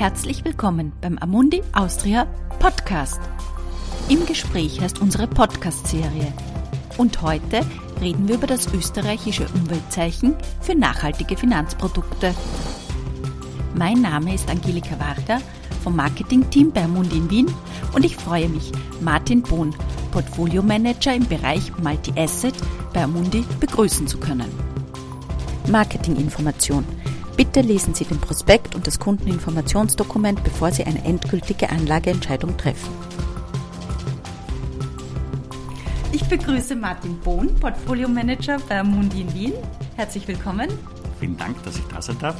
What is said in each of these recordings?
Herzlich willkommen beim Amundi Austria Podcast. Im Gespräch heißt unsere Podcast-Serie. Und heute reden wir über das österreichische Umweltzeichen für nachhaltige Finanzprodukte. Mein Name ist Angelika Warter vom Marketing-Team bei Amundi in Wien und ich freue mich, Martin Bohn, Portfolio Manager im Bereich Multi-Asset bei Amundi, begrüßen zu können. Marketinginformation. Bitte lesen Sie den Prospekt und das Kundeninformationsdokument, bevor Sie eine endgültige Anlageentscheidung treffen. Ich begrüße Martin Bohn, Portfolio Manager bei Amundi in Wien. Herzlich willkommen. Vielen Dank, dass ich da sein darf.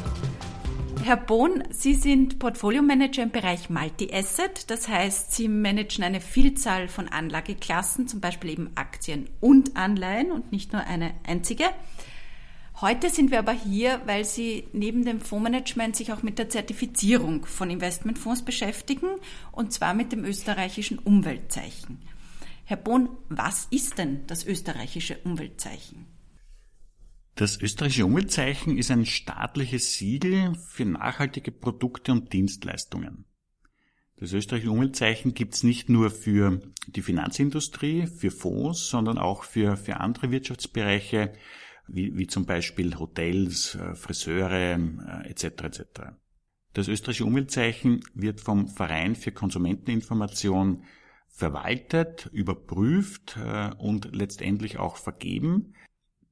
Herr Bohn, Sie sind Portfolio Manager im Bereich Multi-Asset. Das heißt, Sie managen eine Vielzahl von Anlageklassen, zum Beispiel eben Aktien und Anleihen und nicht nur eine einzige. Heute sind wir aber hier, weil Sie neben dem Fondsmanagement sich auch mit der Zertifizierung von Investmentfonds beschäftigen, und zwar mit dem österreichischen Umweltzeichen. Herr Bohn, was ist denn das österreichische Umweltzeichen? Das österreichische Umweltzeichen ist ein staatliches Siegel für nachhaltige Produkte und Dienstleistungen. Das österreichische Umweltzeichen gibt es nicht nur für die Finanzindustrie, für Fonds, sondern auch für, für andere Wirtschaftsbereiche, wie, wie zum Beispiel Hotels, äh, Friseure etc. Äh, etc. Das österreichische Umweltzeichen wird vom Verein für Konsumenteninformation verwaltet, überprüft äh, und letztendlich auch vergeben.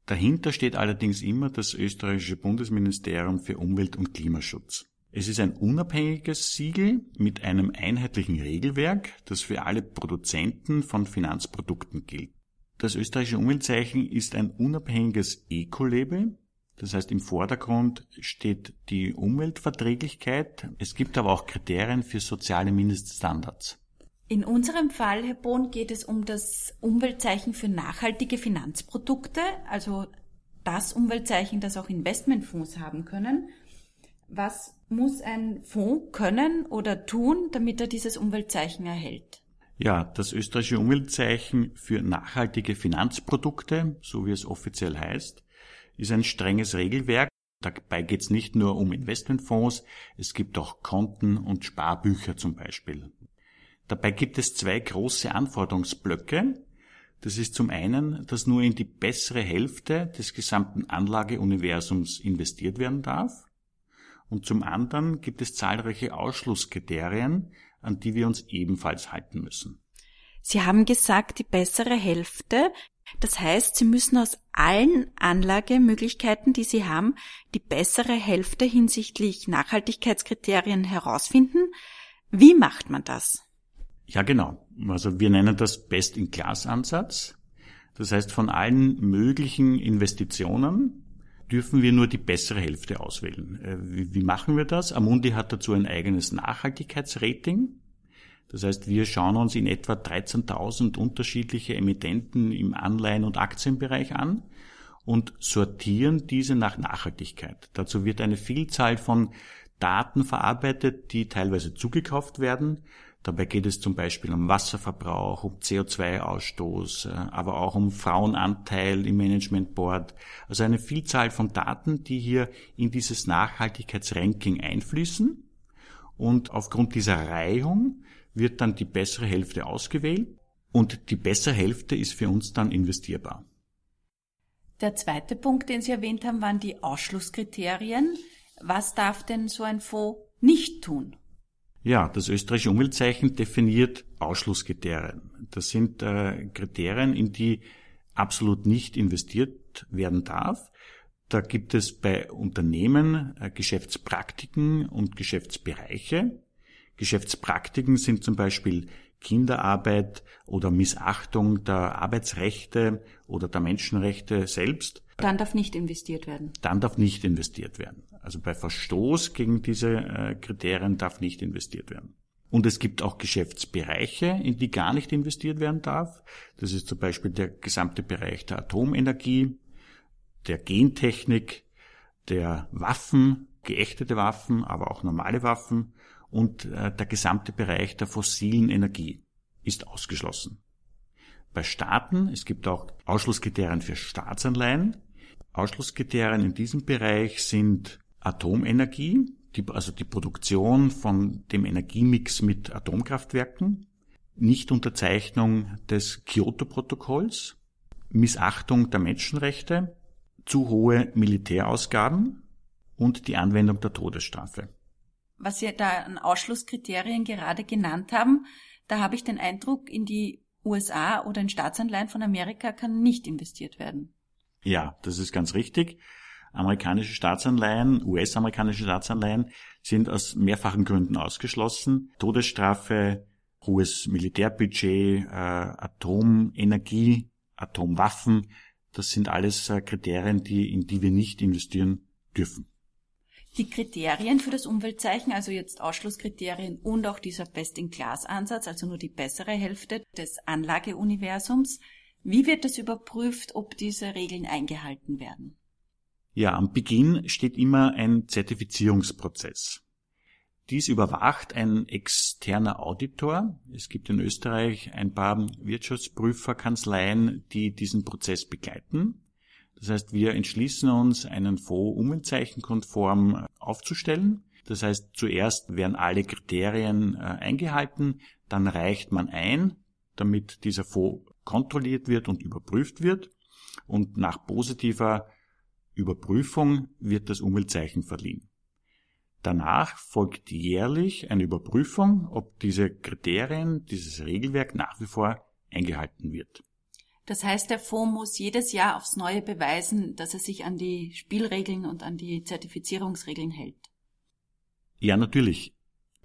Dahinter steht allerdings immer das österreichische Bundesministerium für Umwelt und Klimaschutz. Es ist ein unabhängiges Siegel mit einem einheitlichen Regelwerk, das für alle Produzenten von Finanzprodukten gilt. Das österreichische Umweltzeichen ist ein unabhängiges Eco-Label. Das heißt, im Vordergrund steht die Umweltverträglichkeit. Es gibt aber auch Kriterien für soziale Mindeststandards. In unserem Fall, Herr Bohn, geht es um das Umweltzeichen für nachhaltige Finanzprodukte, also das Umweltzeichen, das auch Investmentfonds haben können. Was muss ein Fonds können oder tun, damit er dieses Umweltzeichen erhält? Ja, das österreichische Umweltzeichen für nachhaltige Finanzprodukte, so wie es offiziell heißt, ist ein strenges Regelwerk. Dabei geht es nicht nur um Investmentfonds, es gibt auch Konten und Sparbücher zum Beispiel. Dabei gibt es zwei große Anforderungsblöcke. Das ist zum einen, dass nur in die bessere Hälfte des gesamten Anlageuniversums investiert werden darf. Und zum anderen gibt es zahlreiche Ausschlusskriterien, an die wir uns ebenfalls halten müssen. Sie haben gesagt, die bessere Hälfte. Das heißt, Sie müssen aus allen Anlagemöglichkeiten, die Sie haben, die bessere Hälfte hinsichtlich Nachhaltigkeitskriterien herausfinden. Wie macht man das? Ja, genau. Also wir nennen das Best-in-Class-Ansatz. Das heißt, von allen möglichen Investitionen dürfen wir nur die bessere Hälfte auswählen. Äh, wie, wie machen wir das? Amundi hat dazu ein eigenes Nachhaltigkeitsrating. Das heißt, wir schauen uns in etwa 13.000 unterschiedliche Emittenten im Anleihen- und Aktienbereich an und sortieren diese nach Nachhaltigkeit. Dazu wird eine Vielzahl von Daten verarbeitet, die teilweise zugekauft werden, Dabei geht es zum Beispiel um Wasserverbrauch, um CO2-Ausstoß, äh, aber auch um Frauenanteil im Management Board. Also eine Vielzahl von Daten, die hier in dieses Nachhaltigkeitsranking einfließen. Und aufgrund dieser Reihung wird dann die bessere Hälfte ausgewählt und die bessere Hälfte ist für uns dann investierbar. Der zweite Punkt, den Sie erwähnt haben, waren die Ausschlusskriterien. Was darf denn so ein Fonds nicht tun? Ja, das österreichische Umweltzeichen definiert Ausschlusskriterien. Das sind äh, Kriterien, in die absolut nicht investiert werden darf. Da gibt es bei Unternehmen äh, Geschäftspraktiken und Geschäftsbereiche. Geschäftspraktiken sind zum Beispiel Kinderarbeit oder Missachtung der Arbeitsrechte oder der Menschenrechte selbst. Dann darf nicht investiert werden. Dann darf nicht investiert werden. Also bei Verstoß gegen diese äh, Kriterien darf nicht investiert werden. Und es gibt auch Geschäftsbereiche, in die gar nicht investiert werden darf. Das ist zum Beispiel der gesamte Bereich der Atomenergie, der Gentechnik, der Waffen, geächtete Waffen, aber auch normale Waffen und äh, der gesamte Bereich der fossilen Energie ist ausgeschlossen. Bei Staaten, es gibt auch Ausschlusskriterien für Staatsanleihen. Ausschlusskriterien in diesem Bereich sind Atomenergie, die, also die Produktion von dem Energiemix mit Atomkraftwerken, Nichtunterzeichnung des Kyoto-Protokolls, Missachtung der Menschenrechte, zu hohe Militärausgaben und die Anwendung der Todesstrafe. Was Sie da an Ausschlusskriterien gerade genannt haben, da habe ich den Eindruck, in die USA oder in Staatsanleihen von Amerika kann nicht investiert werden. Ja, das ist ganz richtig. Amerikanische Staatsanleihen, US-amerikanische Staatsanleihen sind aus mehrfachen Gründen ausgeschlossen. Todesstrafe, hohes Militärbudget, äh, Atomenergie, Atomwaffen, das sind alles äh, Kriterien, die, in die wir nicht investieren dürfen. Die Kriterien für das Umweltzeichen, also jetzt Ausschlusskriterien und auch dieser Best-in-Class-Ansatz, also nur die bessere Hälfte des Anlageuniversums, wie wird das überprüft, ob diese Regeln eingehalten werden? Ja, am Beginn steht immer ein Zertifizierungsprozess. Dies überwacht ein externer Auditor. Es gibt in Österreich ein paar Wirtschaftsprüferkanzleien, die diesen Prozess begleiten. Das heißt, wir entschließen uns, einen Fonds umweltzeichenkonform aufzustellen. Das heißt, zuerst werden alle Kriterien äh, eingehalten, dann reicht man ein, damit dieser Fonds kontrolliert wird und überprüft wird. Und nach positiver Überprüfung wird das Umweltzeichen verliehen. Danach folgt jährlich eine Überprüfung, ob diese Kriterien, dieses Regelwerk nach wie vor eingehalten wird. Das heißt, der Fonds muss jedes Jahr aufs Neue beweisen, dass er sich an die Spielregeln und an die Zertifizierungsregeln hält. Ja, natürlich.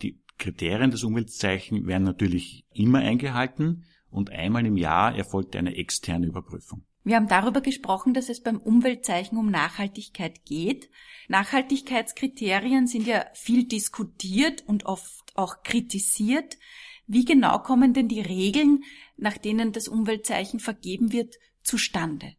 Die Kriterien des Umweltzeichen werden natürlich immer eingehalten und einmal im Jahr erfolgt eine externe Überprüfung. Wir haben darüber gesprochen, dass es beim Umweltzeichen um Nachhaltigkeit geht. Nachhaltigkeitskriterien sind ja viel diskutiert und oft auch kritisiert. Wie genau kommen denn die Regeln, nach denen das Umweltzeichen vergeben wird, zustande?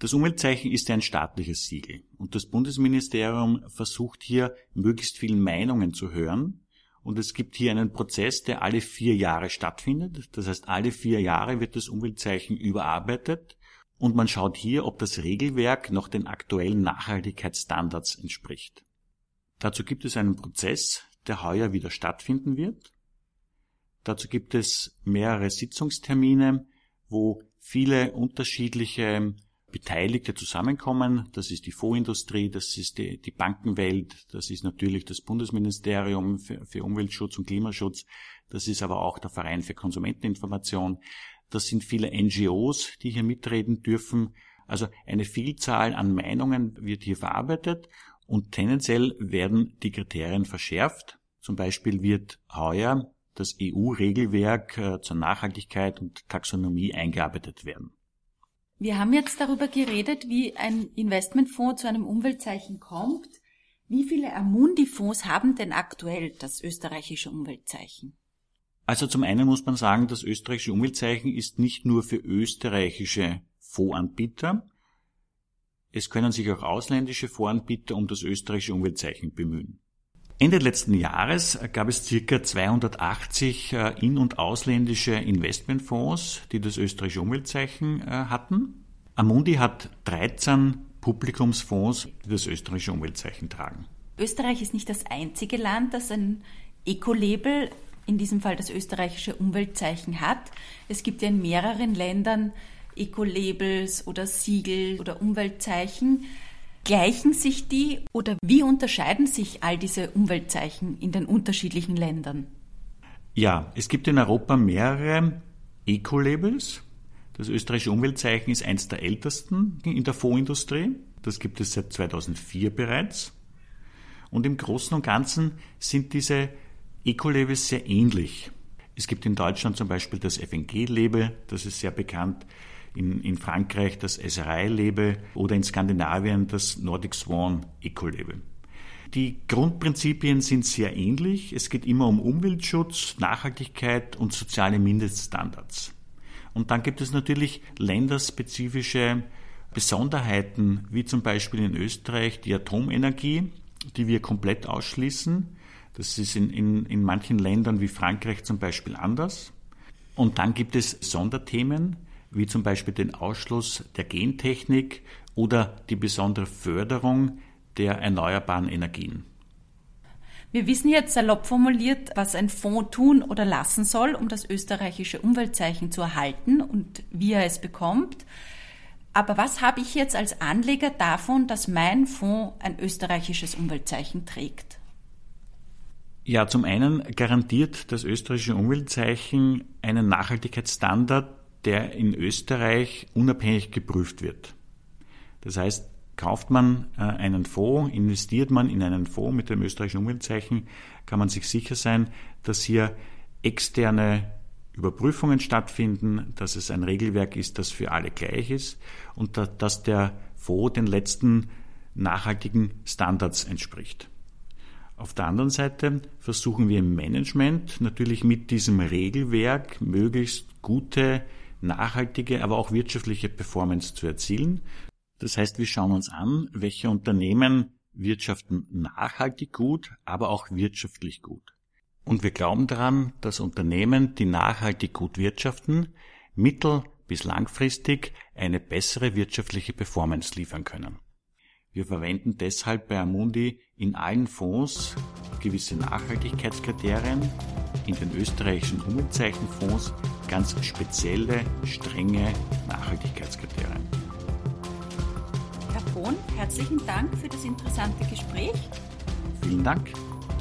Das Umweltzeichen ist ein staatliches Siegel und das Bundesministerium versucht hier möglichst vielen Meinungen zu hören und es gibt hier einen Prozess, der alle vier Jahre stattfindet. Das heißt, alle vier Jahre wird das Umweltzeichen überarbeitet und man schaut hier, ob das Regelwerk noch den aktuellen Nachhaltigkeitsstandards entspricht. Dazu gibt es einen Prozess, der heuer wieder stattfinden wird. Dazu gibt es mehrere Sitzungstermine, wo viele unterschiedliche Beteiligte zusammenkommen. Das ist die Fondsindustrie, das ist die, die, Bankenwelt, das ist natürlich das Bundesministerium für, für Umweltschutz und Klimaschutz, das ist aber auch der Verein für Konsumenteninformation, das sind viele NGOs, die hier mitreden dürfen. Also eine Vielzahl an Meinungen wird hier verarbeitet und tendenziell werden die Kriterien verschärft. Zum Beispiel wird heuer das EU-Regelwerk äh, zur Nachhaltigkeit und Taxonomie eingearbeitet werden. Wir haben jetzt darüber geredet, wie ein Investmentfonds zu einem Umweltzeichen kommt. Wie viele Amundi-Fonds haben denn aktuell das österreichische Umweltzeichen? Also zum einen muss man sagen, das österreichische Umweltzeichen ist nicht nur für österreichische Fondsanbieter. Es können sich auch ausländische Fondsanbieter um das österreichische Umweltzeichen bemühen. Ende letzten Jahres gab es circa 280 äh, in- und ausländische Investmentfonds, die das österreichische Umweltzeichen äh, hatten. Amundi hat 13 Publikumsfonds, die das österreichische Umweltzeichen tragen. Österreich ist nicht das einzige Land, das ein Eco-Label in diesem Fall das österreichische Umweltzeichen hat. Es gibt ja in mehreren Ländern Eco-Labels oder Siegel oder Umweltzeichen. Gleichen sich die oder wie unterscheiden sich all diese Umweltzeichen in den unterschiedlichen Ländern? Ja, es gibt in Europa mehrere Eco-Labels. Das österreichische Umweltzeichen ist eines der ältesten in der Fondsindustrie. Das gibt es seit 2004 bereits. Und im Großen und Ganzen sind diese Eco-Labels sehr ähnlich. Es gibt in Deutschland zum Beispiel das FNG-Label, das ist sehr bekannt. In, in Frankreich das SRI-Label oder in Skandinavien das Nordic Swan Eco-Label. Die Grundprinzipien sind sehr ähnlich. Es geht immer um Umweltschutz, Nachhaltigkeit und soziale Mindeststandards. Und dann gibt es natürlich länderspezifische Besonderheiten, wie zum Beispiel in Österreich die Atomenergie, die wir komplett ausschließen. Das ist in, in, in manchen Ländern wie Frankreich zum Beispiel anders. Und dann gibt es Sonderthemen, wie zum Beispiel den Ausschluss der Gentechnik oder die besondere Förderung der erneuerbaren Energien. Wir wissen jetzt salopp formuliert, was ein Fonds tun oder lassen soll, um das österreichische Umweltzeichen zu erhalten und wie er es bekommt. Aber was habe ich jetzt als Anleger davon, dass mein Fonds ein österreichisches Umweltzeichen trägt? Ja, zum einen garantiert das österreichische Umweltzeichen einen Nachhaltigkeitsstandard, der in Österreich unabhängig geprüft wird. Das heißt, Kauft man äh, einen Fonds, investiert man in einen Fonds mit dem österreichischen Umweltzeichen, kann man sich sicher sein, dass hier externe Überprüfungen stattfinden, dass es ein Regelwerk ist, das für alle gleich ist und dass der Fonds den letzten nachhaltigen Standards entspricht. Auf der anderen Seite versuchen wir im Management natürlich mit diesem Regelwerk möglichst gute, nachhaltige, aber auch wirtschaftliche Performance zu erzielen. Das heißt, wir schauen uns an, welche Unternehmen wirtschaften nachhaltig gut, aber auch wirtschaftlich gut. Und wir glauben daran, dass Unternehmen, die nachhaltig gut wirtschaften, mittel- bis langfristig eine bessere wirtschaftliche Performance liefern können. Wir verwenden deshalb bei Amundi in allen Fonds gewisse Nachhaltigkeitskriterien, in den österreichischen Umweltzeichenfonds ganz spezielle, strenge Nachhaltigkeitskriterien. Kohn, herzlichen Dank für das interessante Gespräch. Vielen Dank.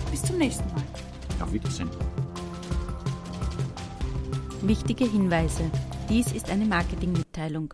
Bis zum nächsten Mal. Auf Wiedersehen. Wichtige Hinweise. Dies ist eine Marketingmitteilung.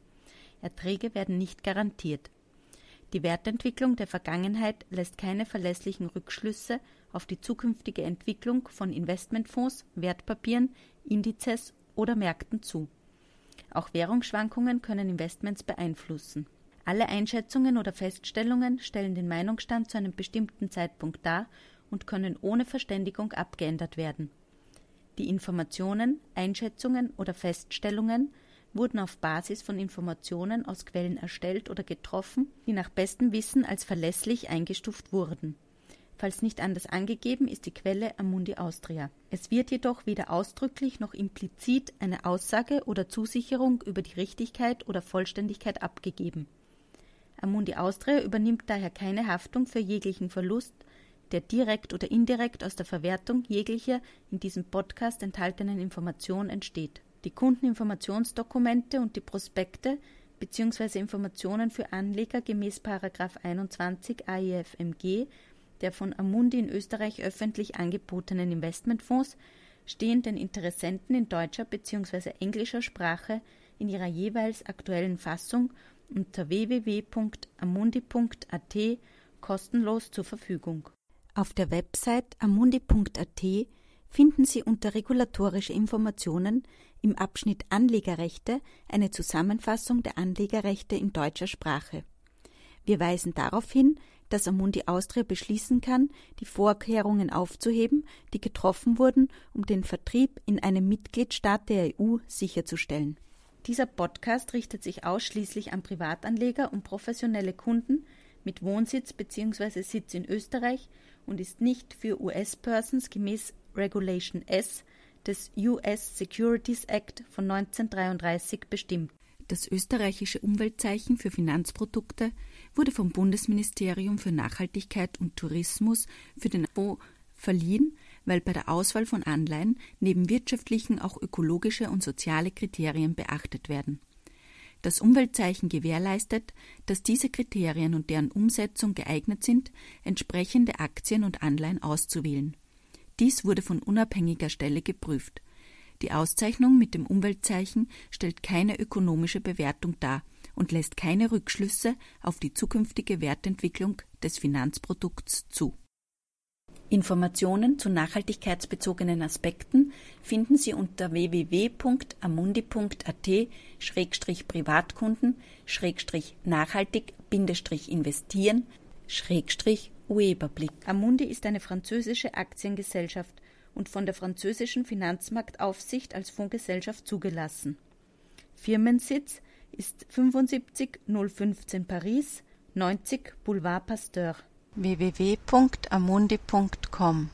Erträge werden nicht garantiert. Die Wertentwicklung der Vergangenheit lässt keine verlässlichen Rückschlüsse auf die zukünftige Entwicklung von Investmentfonds, Wertpapieren, Indizes oder Märkten zu. Auch Währungsschwankungen können Investments beeinflussen. Alle Einschätzungen oder Feststellungen stellen den Meinungsstand zu einem bestimmten Zeitpunkt dar und können ohne Verständigung abgeändert werden. Die Informationen, Einschätzungen oder Feststellungen wurden auf Basis von Informationen aus Quellen erstellt oder getroffen, die nach bestem Wissen als verlässlich eingestuft wurden Falls nicht anders angegeben, ist die Quelle Amundi Austria. Es wird jedoch weder ausdrücklich noch implizit eine Aussage oder Zusicherung über die Richtigkeit oder Vollständigkeit abgegeben. Amundi Austria übernimmt daher keine Haftung für jeglichen Verlust, der direkt oder indirekt aus der Verwertung jeglicher in diesem Podcast enthaltenen Informationen entsteht. Die Kundeninformationsdokumente und die Prospekte bzw. Informationen für Anleger gemäß 21 AIFMG der von Amundi in Österreich öffentlich angebotenen Investmentfonds stehen den Interessenten in deutscher bzw. englischer Sprache in ihrer jeweils aktuellen Fassung unter www.amundi.at kostenlos zur Verfügung. Auf der Website amundi.at finden Sie unter regulatorische Informationen im Abschnitt Anlegerrechte eine Zusammenfassung der Anlegerrechte in deutscher Sprache. Wir weisen darauf hin, dass Amundi Austria beschließen kann, die Vorkehrungen aufzuheben, die getroffen wurden, um den Vertrieb in einem Mitgliedstaat der EU sicherzustellen. Dieser Podcast richtet sich ausschließlich an Privatanleger und professionelle Kunden mit Wohnsitz bzw. Sitz in Österreich und ist nicht für US-Persons gemäß Regulation S des US Securities Act von 1933 bestimmt. Das österreichische Umweltzeichen für Finanzprodukte wurde vom Bundesministerium für Nachhaltigkeit und Tourismus für den Fonds verliehen, weil bei der Auswahl von Anleihen neben wirtschaftlichen auch ökologische und soziale Kriterien beachtet werden. Das Umweltzeichen gewährleistet, dass diese Kriterien und deren Umsetzung geeignet sind, entsprechende Aktien und Anleihen auszuwählen. Dies wurde von unabhängiger Stelle geprüft. Die Auszeichnung mit dem Umweltzeichen stellt keine ökonomische Bewertung dar und lässt keine Rückschlüsse auf die zukünftige Wertentwicklung des Finanzprodukts zu. Informationen zu nachhaltigkeitsbezogenen Aspekten finden Sie unter www.amundi.at-privatkunden-nachhaltig-investieren Urheberblick. Amundi ist eine französische Aktiengesellschaft und von der französischen Finanzmarktaufsicht als Fondsgesellschaft zugelassen. Firmensitz ist 75015 Paris, 90 Boulevard Pasteur. www.amundi.com